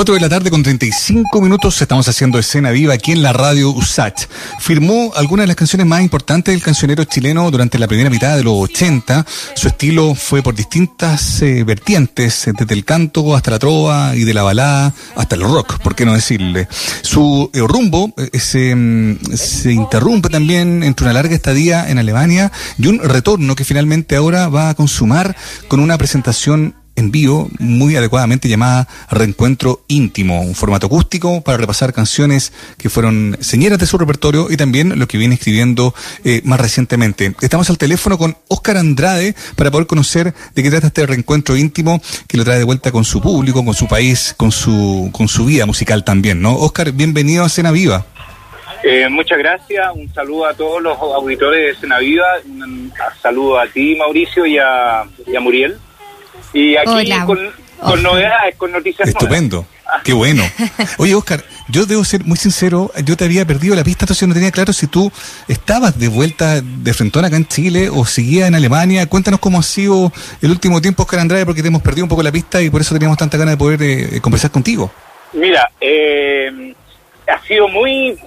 4 de la tarde con 35 minutos estamos haciendo escena viva aquí en la radio USACH. Firmó algunas de las canciones más importantes del cancionero chileno durante la primera mitad de los 80. Su estilo fue por distintas eh, vertientes, eh, desde el canto hasta la trova y de la balada hasta el rock, por qué no decirle. Su eh, rumbo se, mm, se interrumpe también entre una larga estadía en Alemania y un retorno que finalmente ahora va a consumar con una presentación en vivo muy adecuadamente llamada Reencuentro Íntimo, un formato acústico para repasar canciones que fueron señeras de su repertorio y también lo que viene escribiendo eh, más recientemente. Estamos al teléfono con Óscar Andrade para poder conocer de qué trata este reencuentro íntimo que lo trae de vuelta con su público, con su país, con su, con su vida musical también, ¿no? Óscar, bienvenido a Cena Viva. Eh, muchas gracias, un saludo a todos los auditores de Cena Viva, un saludo a ti Mauricio y a, y a Muriel. Y aquí con, novedades, con noticias Estupendo. Ah. Qué bueno. Oye, Oscar, yo debo ser muy sincero, yo te había perdido la pista, entonces no tenía claro si tú estabas de vuelta de frentón acá en Chile o seguías en Alemania. Cuéntanos cómo ha sido el último tiempo, Oscar Andrade, porque te hemos perdido un poco la pista y por eso teníamos tanta ganas de poder eh, conversar contigo. Mira, eh, ha sido muy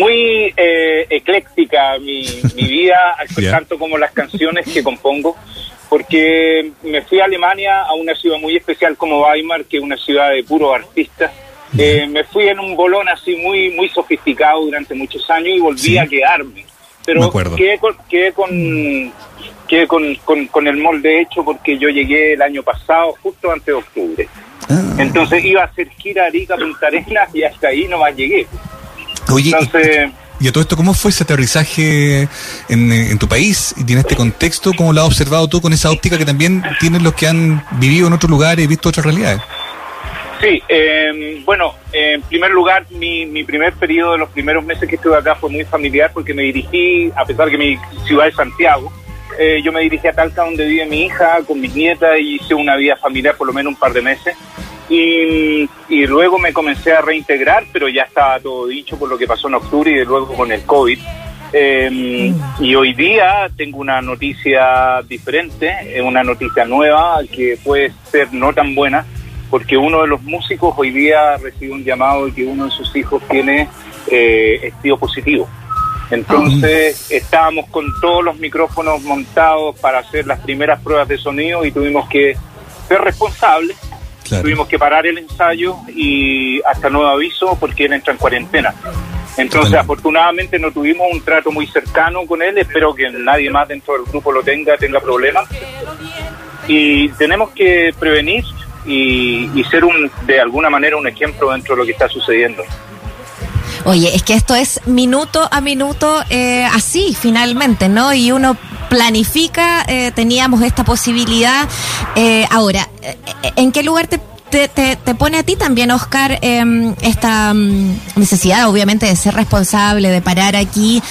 muy eh, ecléctica mi, mi vida, tanto como las canciones que compongo porque me fui a Alemania, a una ciudad muy especial como Weimar, que es una ciudad de puros artistas. Eh, me fui en un bolón así muy muy sofisticado durante muchos años y volví a quedarme. Pero quedé, con, quedé, con, quedé con, con, el molde hecho porque yo llegué el año pasado, justo antes de octubre. Ah. Entonces iba a hacer gira Arica Punta Arenas y hasta ahí nomás llegué. Oye, Entonces, y a todo esto, ¿cómo fue ese aterrizaje en, eh, en, tu país y en este contexto? ¿Cómo lo has observado tú con esa óptica que también tienen los que han vivido en otros lugares y visto otras realidades? Sí, eh, bueno, en primer lugar, mi, mi primer periodo de los primeros meses que estuve acá fue muy familiar porque me dirigí, a pesar que mi ciudad es Santiago, eh, yo me dirigí a Talca donde vive mi hija con mis nietas y hice una vida familiar por lo menos un par de meses. Y, luego me comencé a reintegrar, pero ya estaba todo dicho por lo que pasó en octubre y luego con el COVID. Em, y hoy día tengo una noticia diferente, una noticia nueva que puede ser no tan buena, porque uno de los músicos hoy día recibe un llamado de que uno de sus hijos tiene eh, positivo. Entonces estábamos con todos los micrófonos montados para hacer las primeras pruebas de sonido y tuvimos que ser responsables Tuvimos que parar el ensayo y hasta nuevo aviso porque él entra en cuarentena. Entonces, afortunadamente no tuvimos un trato muy cercano con él. Espero que nadie más dentro del grupo lo tenga, tenga problemas. Y tenemos que prevenir y, ser un, de alguna manera un ejemplo dentro de lo que está sucediendo. Oye, es que esto es minuto a minuto eh, así, finalmente, ¿no? Y uno planifica, eh, teníamos esta posibilidad. Eh, ahora, ¿en qué lugar te, te, pone a ti también, Oscar, em, esta mm, necesidad, obviamente, de ser responsable, de parar aquí?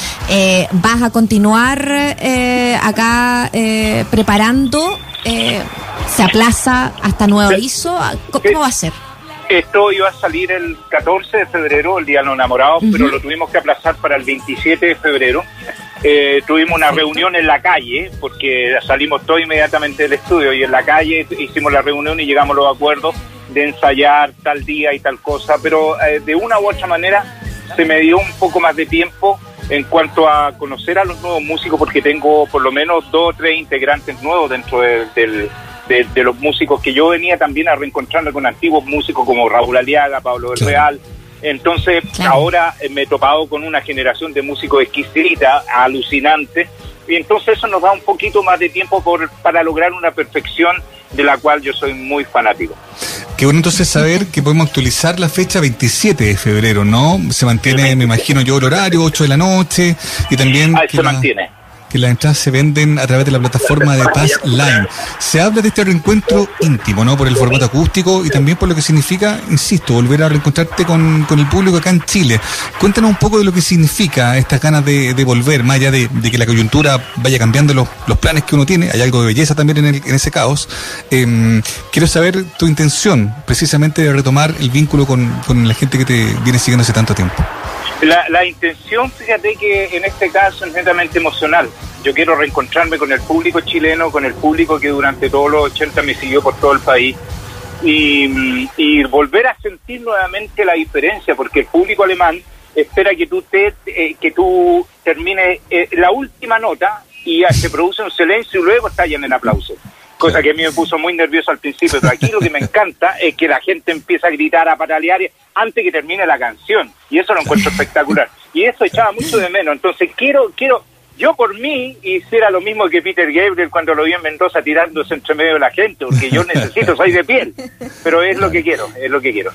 ¿Vas a continuar acá preparando? ¿Se aplaza hasta nuevo aviso? ¿Cómo va a ser? Esto iba a salir el 14 de febrero, el Día de los Enamorados, pero lo tuvimos que aplazar para el 27 de febrero. Eh, tuvimos una reunión en la calle, porque salimos todos inmediatamente del estudio y en la calle hicimos la reunión y llegamos a los acuerdos de ensayar tal día y tal cosa, pero eh, de una u otra manera se me dio un poco más de tiempo en cuanto a conocer a los nuevos músicos, porque tengo por lo menos dos o tres integrantes nuevos dentro del de, los músicos que yo venía también a reencontrarme con antiguos músicos como Raúl Aliaga, Pablo del Real. Entonces, ahora eh, me he topado con una generación de músicos exquisita, alucinante, y entonces eso nos da un poquito más de tiempo por, para lograr una perfección de la cual yo soy muy fanático. Qué bueno entonces saber que podemos actualizar la fecha 27 de febrero, ¿no? Se mantiene, me imagino yo, el horario, 8 de la noche, y también... Ah, se mantiene que las entradas se venden a través de la plataforma de Paz Line. Se habla de este reencuentro íntimo, ¿no? Por el formato acústico y también por lo que significa, insisto, volver a reencontrarte con, el público acá en Chile. Cuéntanos un poco de lo que significa estas ganas de, volver, más allá de, que la coyuntura vaya cambiando los, planes que uno tiene. Hay algo de belleza también en, ese caos. Em, quiero saber tu intención, precisamente, de retomar el vínculo con, con la gente que te viene siguiendo hace tanto tiempo. La, la, intención, fíjate que en este caso es netamente emocional. Yo quiero reencontrarme con el público chileno, con el público que durante todos los 80 me siguió por todo el país. y, volver a sentir nuevamente la diferencia, porque el público alemán espera que tú te, eh, que tú termines eh, la última nota y se produce un silencio y luego estallan en aplausos. Cosa que a mí me puso muy nervioso al principio, pero aquí lo que me encanta es que la gente empieza a gritar, a patalear antes que termine la canción. Y eso lo encuentro espectacular. Y eso echaba mucho de menos. Entonces quiero, quiero, yo por mí hiciera lo mismo que Peter Gabriel cuando lo vi en Mendoza tirándose entre medio de la gente, porque yo necesito, soy de piel, pero es lo que quiero, es lo que quiero.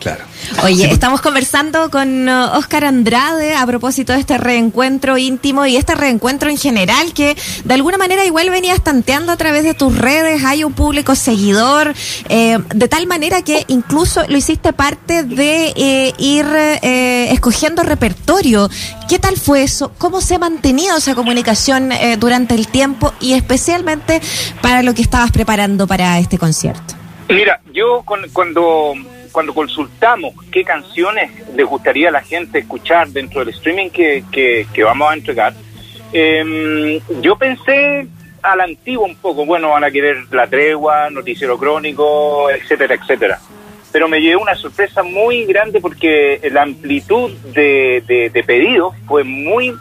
Claro. Oye, estamos conversando con Oscar uh, Andrade a propósito de este reencuentro íntimo y este reencuentro en general que de alguna manera igual venías tanteando a través de tus redes, hay un público seguidor, eh, de tal manera que incluso lo hiciste parte de eh, ir eh, escogiendo repertorio. ¿Qué tal fue eso? ¿Cómo se ha mantenido esa comunicación durante el tiempo y especialmente para lo que estabas preparando para este concierto? Mira, yo cuando cuando consultamos qué canciones les gustaría a la gente escuchar dentro del streaming que, que, vamos a entregar, em, yo pensé a la antigua un poco, bueno, van a querer La Tregua, Noticiero Crónico, etcétera, etcétera. Pero me llevé una sorpresa muy grande porque la amplitud de, de, de pedidos fue muy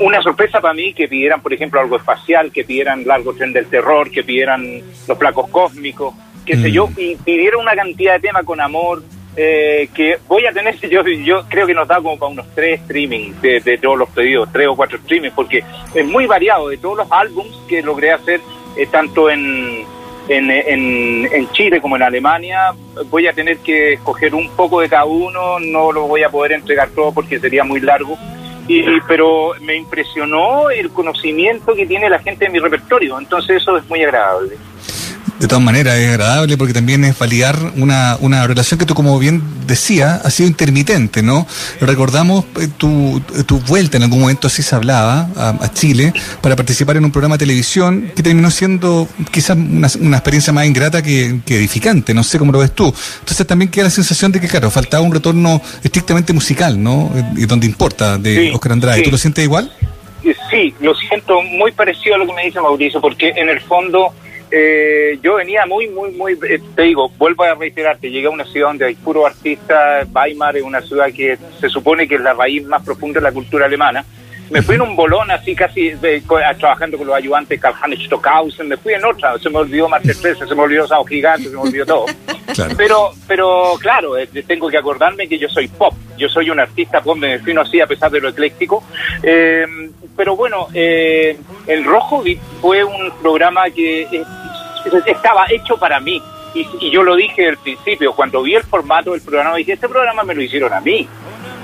una sorpresa para mí que pidieran, por ejemplo, algo espacial, que pidieran Largo Tren del Terror, que pidieran Los Placos Cósmicos qué sé yo, mm. y pidieron una cantidad de temas con amor, eh, que voy a tener, yo, yo creo que nos da como para unos tres streaming de, todos los pedidos, tres o cuatro streaming, porque es muy variado de todos los álbums que logré hacer, eh, tanto en, en, en, Chile como en Alemania. Voy a tener que escoger un poco de cada uno, no lo voy a poder entregar todo porque sería muy largo. Y, pero me impresionó el conocimiento que tiene la gente de mi repertorio, entonces eso es muy agradable de todas maneras es agradable porque también es validar una, una relación que tú, como bien decía, ha sido intermitente, ¿no? Recordamos eh, tu, tu vuelta en algún momento, así se hablaba, a, Chile, para participar en un programa de televisión que terminó siendo quizás una, una experiencia más ingrata que, edificante, no sé cómo lo ves tú. Entonces también queda la sensación de que, claro, faltaba un retorno estrictamente musical, ¿no? Eh, y donde importa, de Oscar Andrade. ¿Tú lo sientes igual? Sí, lo siento muy parecido a lo que me dice Mauricio, porque en el fondo eh, yo venía muy, muy, muy, eh, te digo, vuelvo a reiterarte, llegué a una ciudad donde hay puro artista, Weimar es una ciudad que se supone que es la raíz más profunda de la cultura alemana. Me fui en un bolón así casi trabajando con los ayudantes Karl-Heinz Stockhausen, me fui en otra, se me olvidó Master 13, se me olvidó Sao Gigante, se me olvidó todo. Pero, pero claro, eh, tengo que acordarme que yo soy pop, yo soy un artista pop, me defino así a pesar de lo ecléctico. Eh, pero bueno, eh, El Rojo fue un programa que estaba hecho para mí. Y, yo lo dije al principio, cuando vi el formato del programa, dije, este programa me lo hicieron a mí.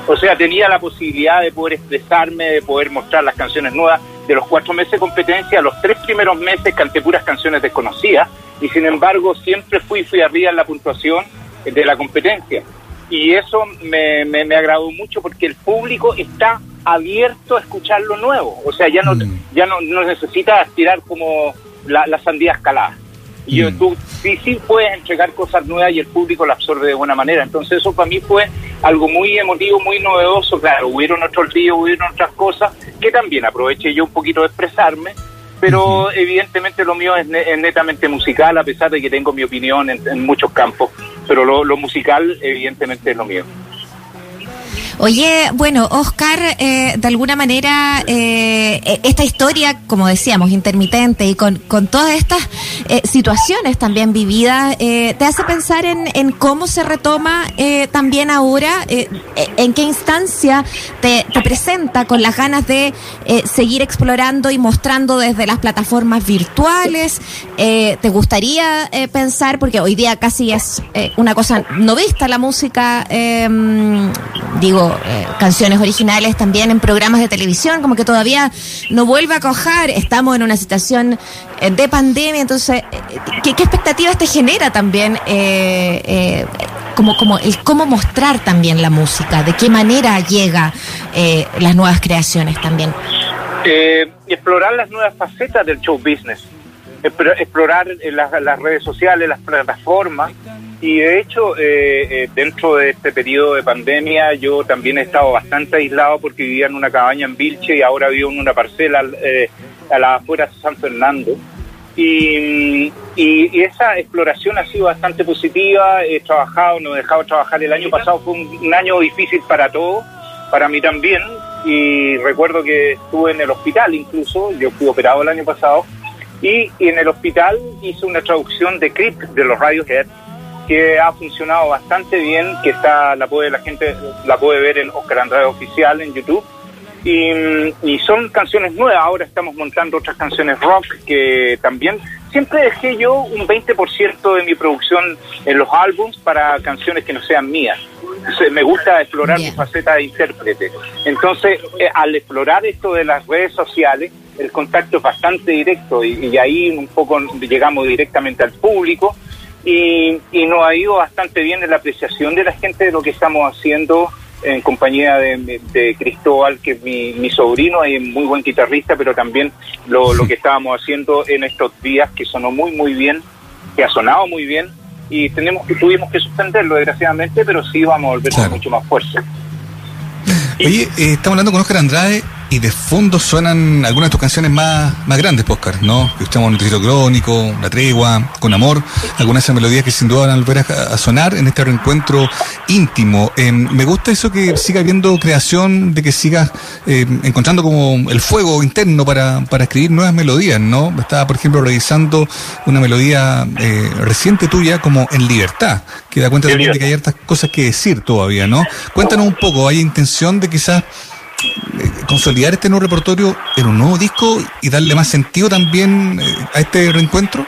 O sea, tenía la posibilidad de poder expresarme, de poder mostrar las canciones nuevas. De los cuatro meses de competencia, los tres primeros meses canté puras canciones desconocidas y sin embargo siempre fui, fui arriba en la puntuación de la competencia. Y eso me, me, me agradó mucho porque el público está abierto a escuchar lo nuevo. O sea, ya no, mm. ya no, no necesitas tirar como la, la sandía escalada. Y yo, mm. tú sí, sí puedes entregar cosas nuevas y el público la absorbe de buena manera. Entonces eso para mí fue algo muy emotivo, muy novedoso. Claro, hubieron otros días, hubieron otras cosas que también aproveché yo un poquito de expresarme, pero evidentemente lo mío es, netamente musical, a pesar de que tengo mi opinión en, muchos campos, pero lo, lo musical evidentemente es lo mío. Oye, bueno, Oscar, eh, de alguna manera, eh, e-, esta historia, como decíamos, intermitente y con, con todas estas eh, situaciones también vividas, te hace pensar en, en, cómo se retoma también ahora, e-, en qué instancia te, te, presenta con las ganas de seguir explorando y mostrando desde las plataformas virtuales. ¿Te gustaría pensar, porque hoy día casi es una cosa no vista la música, em, eh, canciones originales también en programas de televisión, como que todavía no vuelve a cojar, estamos en una situación eh, de pandemia, entonces, eh, ¿qué, expectativas te genera también como, como el cómo mostrar también la música, de qué manera llega las nuevas creaciones también? explorar las nuevas facetas del show business, explorar las redes sociales, las plataformas, y de hecho, eh, eh, dentro de este periodo de pandemia, yo también he estado bastante aislado porque vivía en una cabaña en Vilche y ahora vivo en una parcela eh, a las afueras de San Fernando. Y, y, esa exploración ha sido bastante positiva. He trabajado, no he dejado trabajar. El año pasado fue un, año difícil para todos, para mí también. Y recuerdo que estuve en el hospital incluso, yo fui operado el año pasado. Y, en el hospital hice una traducción de Creep de los Radiohead que ha funcionado bastante bien, que está la puede la gente la puede ver en Oscar Andrade oficial en YouTube y, son canciones nuevas. Ahora estamos montando otras canciones rock que también siempre dejé yo un 20% de mi producción en los álbums para canciones que no sean mías. me gusta explorar mi faceta de intérprete. Entonces, eh, al explorar esto de las redes sociales, el contacto es bastante directo y, ahí un poco llegamos directamente al público y, y nos ha ido bastante bien en la apreciación de la gente de lo que estamos haciendo en compañía de, Cristóbal, que es mi, sobrino y muy buen guitarrista, pero también lo, lo que estábamos haciendo en estos días, que sonó muy, muy bien, que ha sonado muy bien, y tenemos que tuvimos que suspenderlo, desgraciadamente, pero sí vamos a volver con mucho más fuerza. Oye, eh, estamos hablando con Oscar Andrade y de fondo suenan algunas de tus canciones más, más grandes, Oscar, ¿no? Que estamos en Noticiero Crónico, La Tregua, Con Amor, algunas de esas melodías que sin duda van a volver a, sonar en este reencuentro íntimo. Em, me gusta eso que siga habiendo creación, de que sigas em, encontrando como el fuego interno para, para escribir nuevas melodías, ¿no? Estaba, por ejemplo, revisando una melodía eh, reciente tuya como En Libertad, que da cuenta también de que hay hartas cosas que decir todavía, ¿no? Cuéntanos un poco, ¿hay intención de quizás eh, consolidar este nuevo repertorio en un nuevo disco y darle más sentido también eh, a este reencuentro?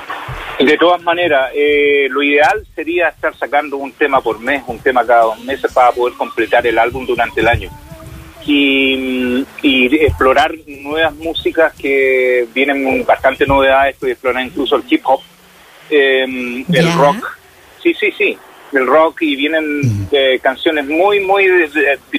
De todas maneras, eh, lo ideal sería estar sacando un tema por mes, un tema cada dos meses para poder completar el álbum durante el año. Y, explorar nuevas músicas que vienen bastante novedades, estoy explorando incluso el hip hop, el rock. Sí, sí, sí del rock y vienen canciones muy, muy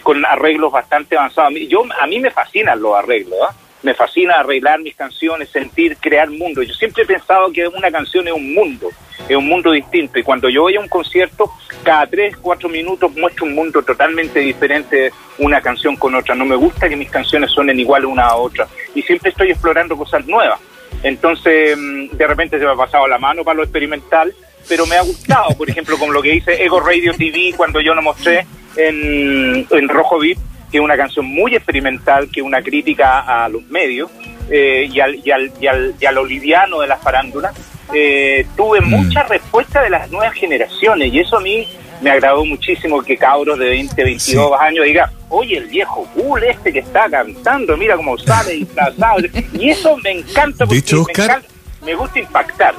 con arreglos bastante avanzados. Yo, a mí me fascinan los arreglos, ¿ah? me fascina arreglar mis canciones, sentir, crear mundo. Yo siempre he pensado que una canción es un mundo, es un mundo distinto. Y cuando yo voy a un concierto, cada tres, cuatro minutos muestro un mundo totalmente diferente una canción con otra. No me gusta que mis canciones suenen igual una a otra. Y siempre estoy explorando cosas nuevas. Entonces, mm, de repente se me ha pasado la mano para lo experimental pero me ha gustado, por ejemplo, con lo que dice Ego Radio TV cuando yo lo mostré en, en Rojo VIP, que es una canción muy experimental, que es una crítica a los medios eh, y, al, y, al, y, al, y a lo liviano de las farándulas. Eh, tuve mm. mucha respuesta de las nuevas generaciones y eso a mí me agradó muchísimo que cabros de 20, 22 años digan, oye, el viejo cool este que está cantando, mira cómo sale disfrazado. y eso me encanta porque me, encanta, me gusta impactar.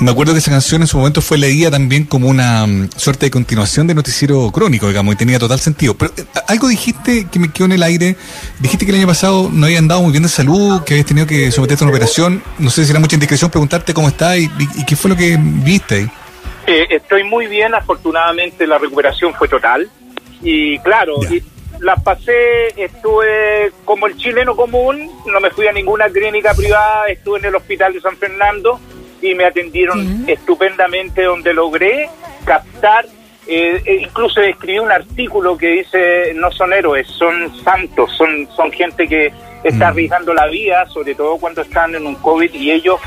Me acuerdo que esa canción en su momento fue leída también como una mm, suerte de continuación de Noticiero Crónico, digamos, y tenía total sentido. Pero eh, algo dijiste que me quedó en el aire. Dijiste que el año pasado no había andado muy bien de salud, que habías tenido que someterte a una operación. No sé si era mucha indiscreción preguntarte cómo está y, qué fue lo que viste ahí. Eh, estoy muy bien, afortunadamente la recuperación fue total. Y claro, la pasé, estuve como el chileno común, no me fui a ninguna clínica privada, estuve en el hospital de San Fernando y me atendieron estupendamente donde logré captar, eh, eh, incluso escribí un artículo que dice no son héroes, son santos, son, son gente que está mm. arriesgando la vida, sobre todo cuando están en un COVID y ellos,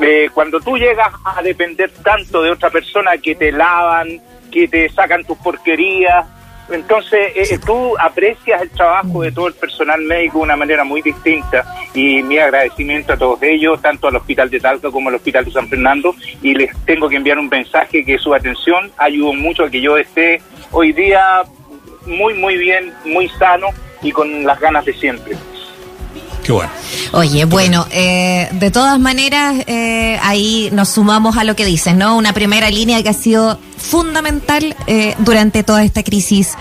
eh, cuando tú llegas a depender tanto de otra persona que te lavan, que te sacan tus porquerías, entonces, eh, tú aprecias el trabajo de todo el personal médico de una manera muy distinta y mi agradecimiento a todos ellos, tanto al Hospital de Talca como al Hospital de San Fernando, y les tengo que enviar un mensaje que su atención ayudó mucho a que yo esté hoy día muy, muy bien, muy sano y con las ganas de siempre. Qué bueno. Oye, bueno, eh, de todas maneras, eh, ahí nos sumamos a lo que dices, ¿no? Una primera línea que ha sido fundamental eh, durante toda esta crisis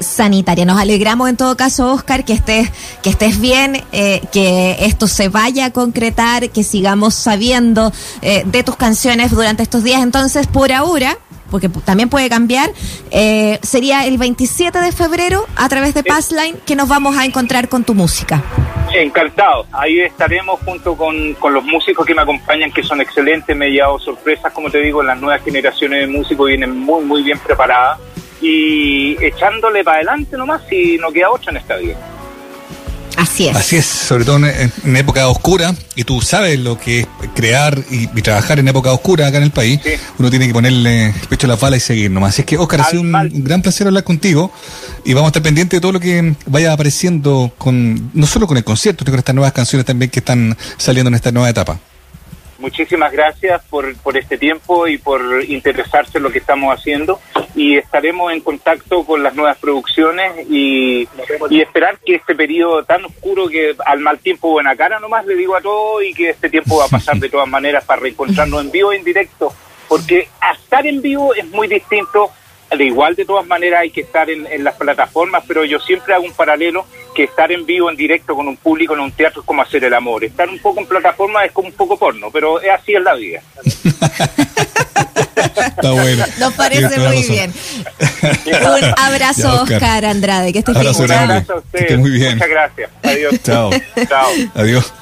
sanitaria. Nos alegramos en todo caso, Oscar, que estés, que estés bien, que esto se vaya a concretar, que sigamos sabiendo de tus canciones durante estos días. Entonces, por ahora, porque también puede cambiar, sería el 27 de febrero a través de Passline que nos vamos a encontrar con tu música. Encantado. Ahí estaremos junto con, los músicos que me acompañan, que son excelentes. Me he llevado sorpresas, como te digo, las nuevas generaciones de músicos vienen muy, muy bien preparadas. Y echándole para adelante nomás, si no queda otra en esta vida. Así es. Así es, sobre todo en, en época oscura, y tú sabes lo que es crear y, y trabajar en época oscura acá en el país. Sí. Uno tiene que ponerle el pecho a la bala y seguir nomás. Así es que, Oscar, ha sido un, un gran placer hablar contigo y vamos a estar pendientes de todo lo que vaya apareciendo, con no solo con el concierto, sino con estas nuevas canciones también que están saliendo en esta nueva etapa. Muchísimas gracias por, por este tiempo y por interesarse en lo que estamos haciendo. Y estaremos en contacto con las nuevas producciones y, y esperar que este periodo tan oscuro que al mal tiempo buena cara nomás le digo a todos y que este tiempo va a pasar de todas maneras para reencontrarnos en vivo e en directo. Porque estar en vivo es muy distinto. De igual de todas maneras hay que estar en las plataformas, pero yo siempre hago un paralelo que estar en vivo, en directo con un público en un teatro es como hacer el amor. Estar un poco en plataforma es como un poco porno, pero es así en la vida. Está bueno. Nos parece muy razón. bien. Un abrazo, Ya, Oscar. Oscar. Andrade, que estés bien. Abrazo grande. gracias a Que ustedes. muy bien. Muchas gracias. Adiós. Chao. Chao. Adiós.